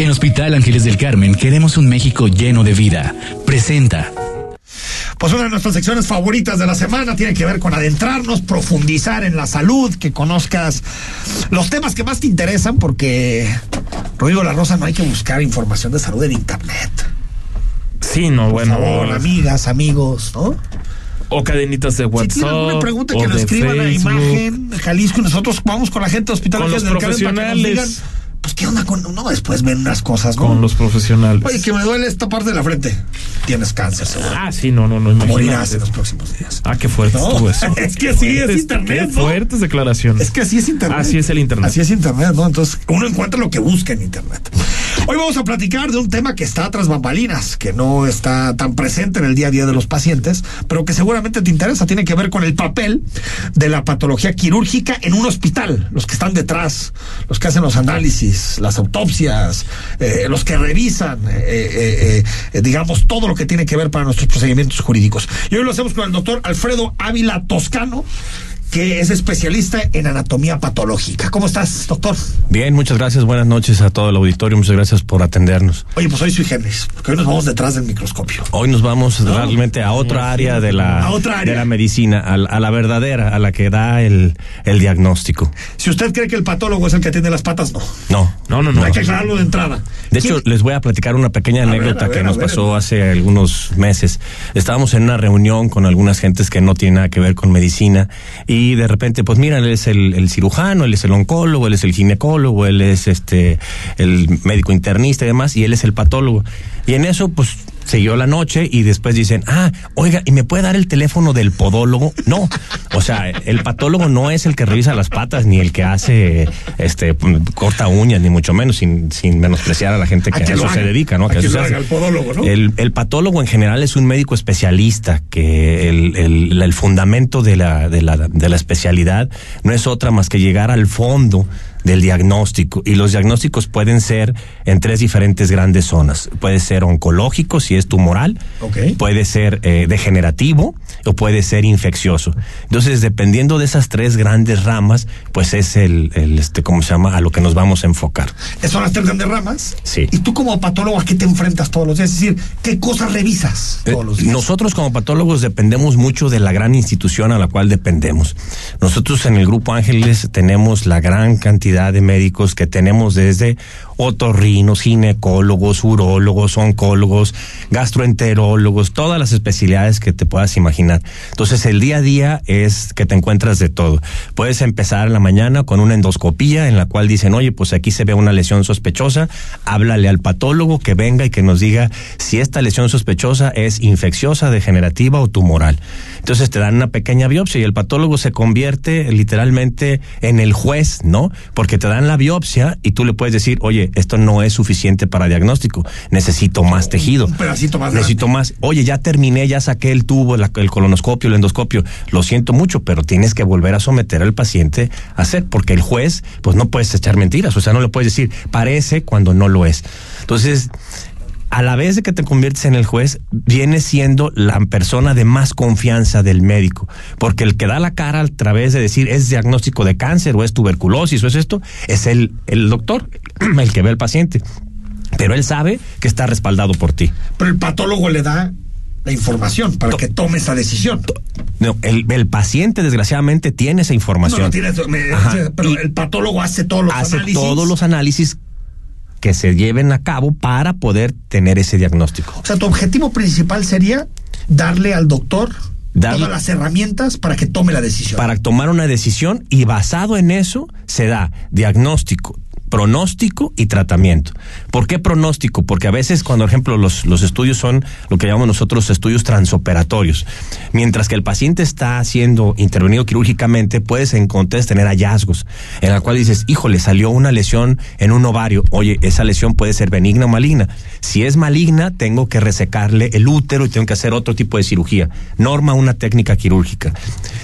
En Hospital Ángeles del Carmen queremos un México lleno de vida. Presenta. Pues una de nuestras secciones favoritas de la semana tiene que ver con adentrarnos, profundizar en la salud, que conozcas los temas que más te interesan, porque, Rodrigo La Rosa, no hay que buscar información de salud en Internet. Sí, no, Por bueno. favor, amigas, amigos, ¿no? O cadenitas de Si WhatsApp. tienen alguna pregunta o que lo de escriban a Facebook. imagen Jalisco y nosotros vamos con la gente de Hospital Con Ángeles los del Carmen para que nos digan, qué onda con no después ven unas cosas, ¿no? Con los profesionales. Oye, que me duele esta parte de la frente. Tienes cáncer, seguro. Ah, sí, no, no, no. Morirás en los próximos días. Ah, qué fuerte No, estuvo eso. es que así es internet, Qué ¿no? fuertes declaraciones. Es que así es Internet. Así es el Internet. Así es Internet, ¿no? Entonces, uno encuentra lo que busca en Internet. Hoy vamos a platicar de un tema que está tras bambalinas, que no está tan presente en el día a día de los pacientes, pero que seguramente te interesa. Tiene que ver con el papel de la patología quirúrgica en un hospital. Los que están detrás, los que hacen los análisis, las autopsias, eh, los que revisan, eh, eh, digamos, todo lo que tiene que ver para nuestros procedimientos jurídicos. Y hoy lo hacemos con el doctor Alfredo Ávila Toscano que es especialista en anatomía patológica. ¿Cómo estás, doctor? Bien, muchas gracias. Buenas noches a todo el auditorio. Muchas gracias por atendernos. Oye, pues hoy soy Génesis, porque hoy nos vamos detrás del microscopio. Hoy nos vamos realmente a otra área de la, A otra área. de la medicina, a, la- a la verdadera, a la que da el, el diagnóstico. Si usted cree que el patólogo es el que tiene las patas, no. No. No, no, no. Hay que aclararlo de entrada. De hecho, les voy a platicar una pequeña anécdota ver, que nos pasó hace algunos meses. Estábamos en una reunión con algunas gentes que no tienen nada que ver con medicina y de repente, pues mira, él es el, el cirujano, él es el oncólogo, él es el ginecólogo, él es este el médico internista y demás, y él es el patólogo. Y en eso, pues siguió la noche y después dicen, ah, oiga, ¿y me puede dar el teléfono del podólogo? No, o sea, el patólogo no es el que revisa las patas ni el que hace, este, corta uñas, ni mucho menos, sin, sin menospreciar a la gente que a que eso se dedica, ¿no? A Que que eso lo se haga hace. el podólogo, ¿no? El, el patólogo en general es un médico especialista, que el, el- el fundamento de la, de, la, de la especialidad no es otra más que llegar al fondo del diagnóstico y los diagnósticos pueden ser en tres diferentes grandes zonas. Puede ser oncológico si es tumoral, puede ser eh, degenerativo o puede ser infeccioso. Entonces, dependiendo de esas tres grandes ramas, pues es el, el este, ¿cómo se llama? A lo que nos vamos a enfocar. Esas son las tres grandes ramas. Sí. Y tú como patólogo, ¿a qué te enfrentas todos los días? Es decir, ¿qué cosas revisas Eh, todos los días? Nosotros como patólogos dependemos mucho de la gran institución a la cual dependemos. Nosotros en el Grupo Ángeles tenemos la gran cantidad de médicos que tenemos desde otorrinos, ginecólogos, urólogos, oncólogos, gastroenterólogos, todas las especialidades que te puedas imaginar. Entonces el día a día es que te encuentras de todo. Puedes empezar la mañana con una endoscopía en la cual dicen, oye, pues aquí se ve una lesión sospechosa, háblale al patólogo que venga y que nos diga si esta lesión sospechosa es infecciosa, degenerativa o tumoral. Entonces te dan una pequeña biopsia y el patólogo se convierte literalmente en el juez, ¿no? Porque te dan la biopsia y tú le puedes decir, oye, esto no es suficiente para diagnóstico, necesito más tejido. un pedacito más Necesito grande. más. Oye, ya terminé, ya saqué el tubo, la- el colonoscopio, el endoscopio. Lo siento mucho, pero tienes que volver a someter al paciente a hacer, porque el juez, pues no puedes echar mentiras, o sea, no le puedes decir, parece cuando no lo es. Entonces, a la vez de que te conviertes en el juez, viene siendo la persona de más confianza del médico, porque el que da la cara a través de decir es diagnóstico de cáncer o es tuberculosis o es esto, es el, el doctor, el que ve al paciente. Pero él sabe que está respaldado por ti. Pero el patólogo le da la información para que tome esa decisión. No, el, el paciente desgraciadamente tiene esa No, información. no tiene- me- Ajá. pero Y el patólogo hace todos los hace análisis. todos los análisis que se lleven a cabo para poder tener ese diagnóstico. O sea, tu objetivo principal sería darle al doctor Darle- todas las herramientas para que tome la decisión. Para tomar una decisión y basado en eso se da diagnóstico, pronóstico y tratamiento. ¿Por qué pronóstico? Porque a veces cuando, por ejemplo, los, los estudios son lo que llamamos nosotros estudios transoperatorios. Mientras que el paciente está siendo intervenido quirúrgicamente, puedes encontrar, tener hallazgos en la cual dices, híjole, salió una lesión en un ovario. Oye, esa lesión puede ser benigna o maligna. Si es maligna, tengo que resecarle el útero y tengo que hacer otro tipo de cirugía. Norma una técnica quirúrgica.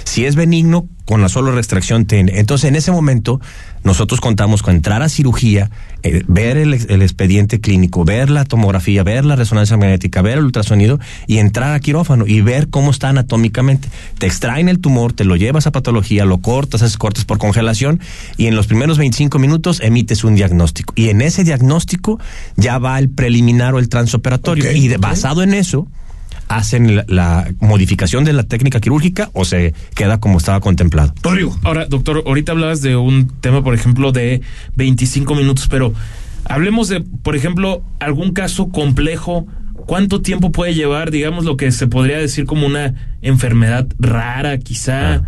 Si es benigno, con la solo extracción TN. Entonces, en ese momento, nosotros contamos con entrar a cirugía, eh, ver el, el, expediente clínico, ver la tomografía, ver la resonancia magnética, ver el ultrasonido y entrar a quirófano y ver cómo está anatómicamente. Te extraen el tumor, te lo llevas a patología, lo cortas, haces cortes por congelación y en los primeros 25 minutos emites un diagnóstico. Y en ese diagnóstico ya va el preliminar o el transoperatorio. Okay, y de, okay. basado en eso, hacen la, la, modificación de la técnica quirúrgica o se queda como estaba contemplado. Rodrigo. Ahora, doctor, ahorita hablabas de un tema, por ejemplo, de 25 minutos, pero hablemos de, por ejemplo, algún caso complejo. ¿Cuánto tiempo puede llevar, digamos, lo que se podría decir como una enfermedad rara, quizá? Ah.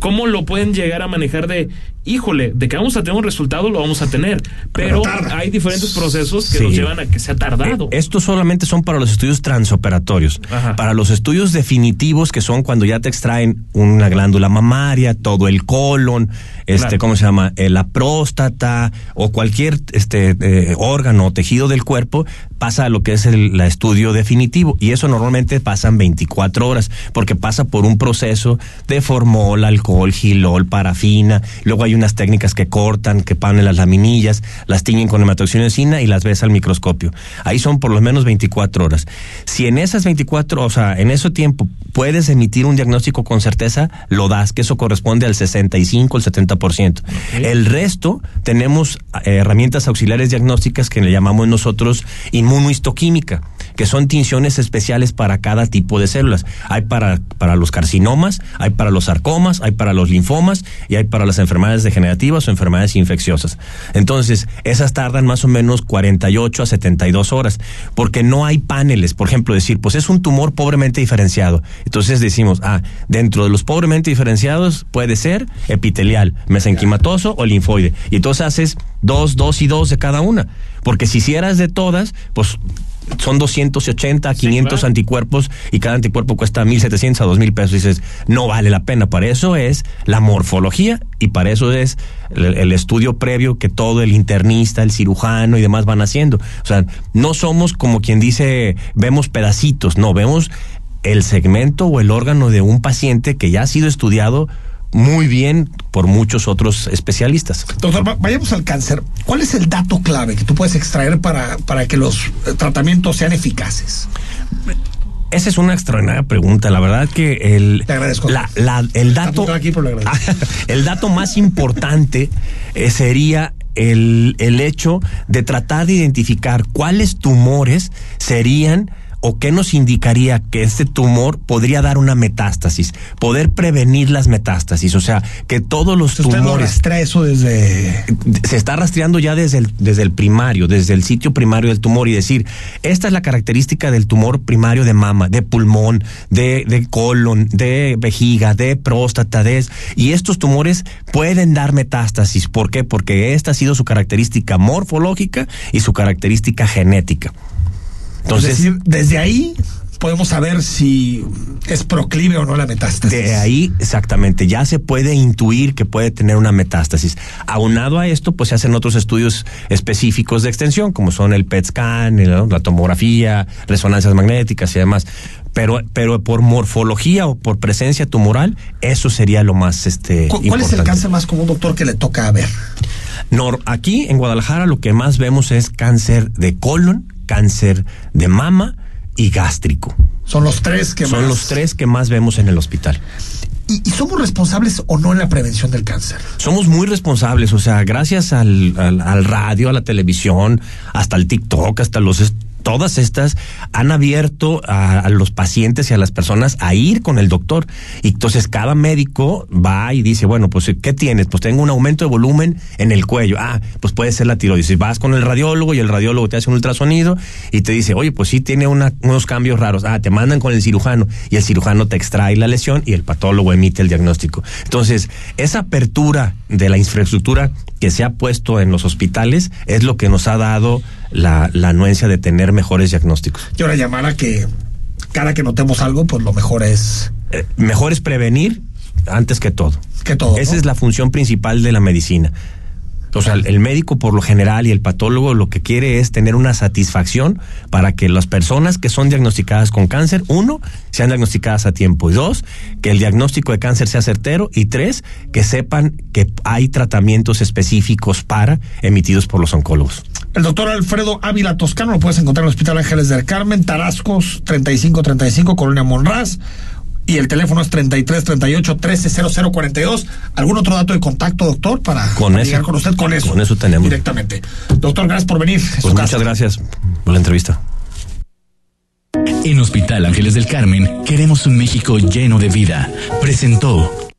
¿Cómo lo pueden llegar a manejar de, híjole, de que vamos a tener un resultado, lo vamos a tener? Pero, pero hay diferentes procesos que sí. nos llevan a que sea tardado. Eh, estos solamente son para los estudios transoperatorios. Ajá. Para los estudios definitivos, que son cuando ya te extraen una glándula mamaria, todo el colon, este, claro. ¿cómo se llama? Eh, la próstata o cualquier este eh, órgano o tejido del cuerpo, pasa a lo que es el la estudio definitivo. Y eso normalmente pasan 24 horas, porque pasa por un proceso de formol, alcohol, gilol, parafina. Luego hay unas técnicas que cortan, que ponen las laminillas, las tiñen con hematoxinina y las ves al microscopio. Ahí son por lo menos 24 horas. Si en esas 24, o sea, en ese tiempo puedes emitir un diagnóstico con certeza, lo das, que eso corresponde al 65, el 70%. Okay. El resto tenemos eh, herramientas auxiliares diagnósticas que le llamamos nosotros inmunohistoquímica, que son tinciones especiales para cada tipo de células. Hay para, para los carcinomas, hay para los sarcomas, hay para los linfomas y hay para las enfermedades degenerativas o enfermedades infecciosas. Entonces, esas tardan más o menos 48 a 72 horas, porque no hay paneles. Por ejemplo, decir, pues es un tumor pobremente diferenciado. Entonces decimos, ah, dentro de los pobremente diferenciados puede ser epitelial, mesenquimatoso o linfoide. Y entonces haces dos, dos y dos de cada una. Porque si hicieras de todas, pues son 280, 500 sí, claro. anticuerpos y cada anticuerpo cuesta 1.700 a 2.000 pesos. Y dices, no vale la pena. Para eso es la morfología y para eso es el, el, estudio previo que todo el internista, el cirujano y demás van haciendo. O sea, no somos como quien dice, vemos pedacitos, no, vemos el segmento o el órgano de un paciente que ya ha sido estudiado muy bien por muchos otros especialistas. Doctor, vayamos al cáncer. ¿Cuál es el dato clave que tú puedes extraer para, para que los tratamientos sean eficaces? Esa es una extraordinaria pregunta. La verdad que el, Te agradezco. La, la, el dato, aquí, pero el dato más importante eh, sería el, el hecho de tratar de identificar cuáles tumores serían o qué nos indicaría que este tumor podría dar una metástasis, poder prevenir las metástasis, o sea, que todos los ¿Usted tumores no eso desde se está rastreando ya desde el desde el primario, desde el sitio primario del tumor y decir, esta es la característica del tumor primario de mama, de pulmón, de, de colon, de vejiga, de próstata, de y estos tumores pueden dar metástasis, ¿por qué? Porque esta ha sido su característica morfológica y su característica genética. Entonces, es decir, desde ahí podemos saber si es proclive o no la metástasis. De ahí, exactamente, ya se puede intuir que puede tener una metástasis. Aunado a esto, pues se hacen otros estudios específicos de extensión, como son el PET scan, la tomografía, resonancias magnéticas y demás. Pero, pero por morfología o por presencia tumoral, eso sería lo más este. ¿Cuál importante. es el cáncer más común, doctor, que le toca ver? No, aquí en Guadalajara lo que más vemos es cáncer de colon, cáncer de mama y gástrico. Son los tres que Son más. los tres que más vemos en el hospital. ¿Y, ¿Y, somos responsables o no en la prevención del cáncer? Somos muy responsables, o sea, gracias al, al, al radio, a la televisión, hasta el TikTok, hasta los todas estas han abierto a, los pacientes y a las personas a ir con el doctor. Y entonces cada médico va y dice, bueno, pues ¿qué tienes? Pues tengo un aumento de volumen en el cuello. Ah, pues puede ser la tiroides. Vas con el radiólogo y el radiólogo te hace un ultrasonido y te dice, oye, pues sí tiene una, unos cambios raros. Ah, te mandan con el cirujano y el cirujano te extrae la lesión y el patólogo emite el diagnóstico. Entonces, esa apertura de la infraestructura que se ha puesto en los hospitales es lo que nos ha dado la, la anuencia de tener mejores diagnósticos. Yo ahora llamar a que cada que notemos algo, pues lo mejor es... Eh, mejor es prevenir antes que todo. Que todo. Esa ¿no? es la función principal de la medicina. O sea, el médico por lo general y el patólogo lo que quiere es tener una satisfacción para que las personas que son diagnosticadas con cáncer, uno, sean diagnosticadas a tiempo y dos, que el diagnóstico de cáncer sea certero y tres, que sepan que hay tratamientos específicos para emitidos por los oncólogos. El doctor Alfredo Ávila Toscano lo puedes encontrar en el Hospital Ángeles del Carmen, Tarascos 3535, Colonia Monraz y el teléfono es 33 38 13 0042. ¿Algún otro dato de contacto, doctor, para, con para eso, llegar con usted? Con eso. Con eso tenemos. Directamente. Doctor, gracias por venir. Pues muchas gracias por la entrevista. En Hospital Ángeles del Carmen queremos un México lleno de vida. Presentó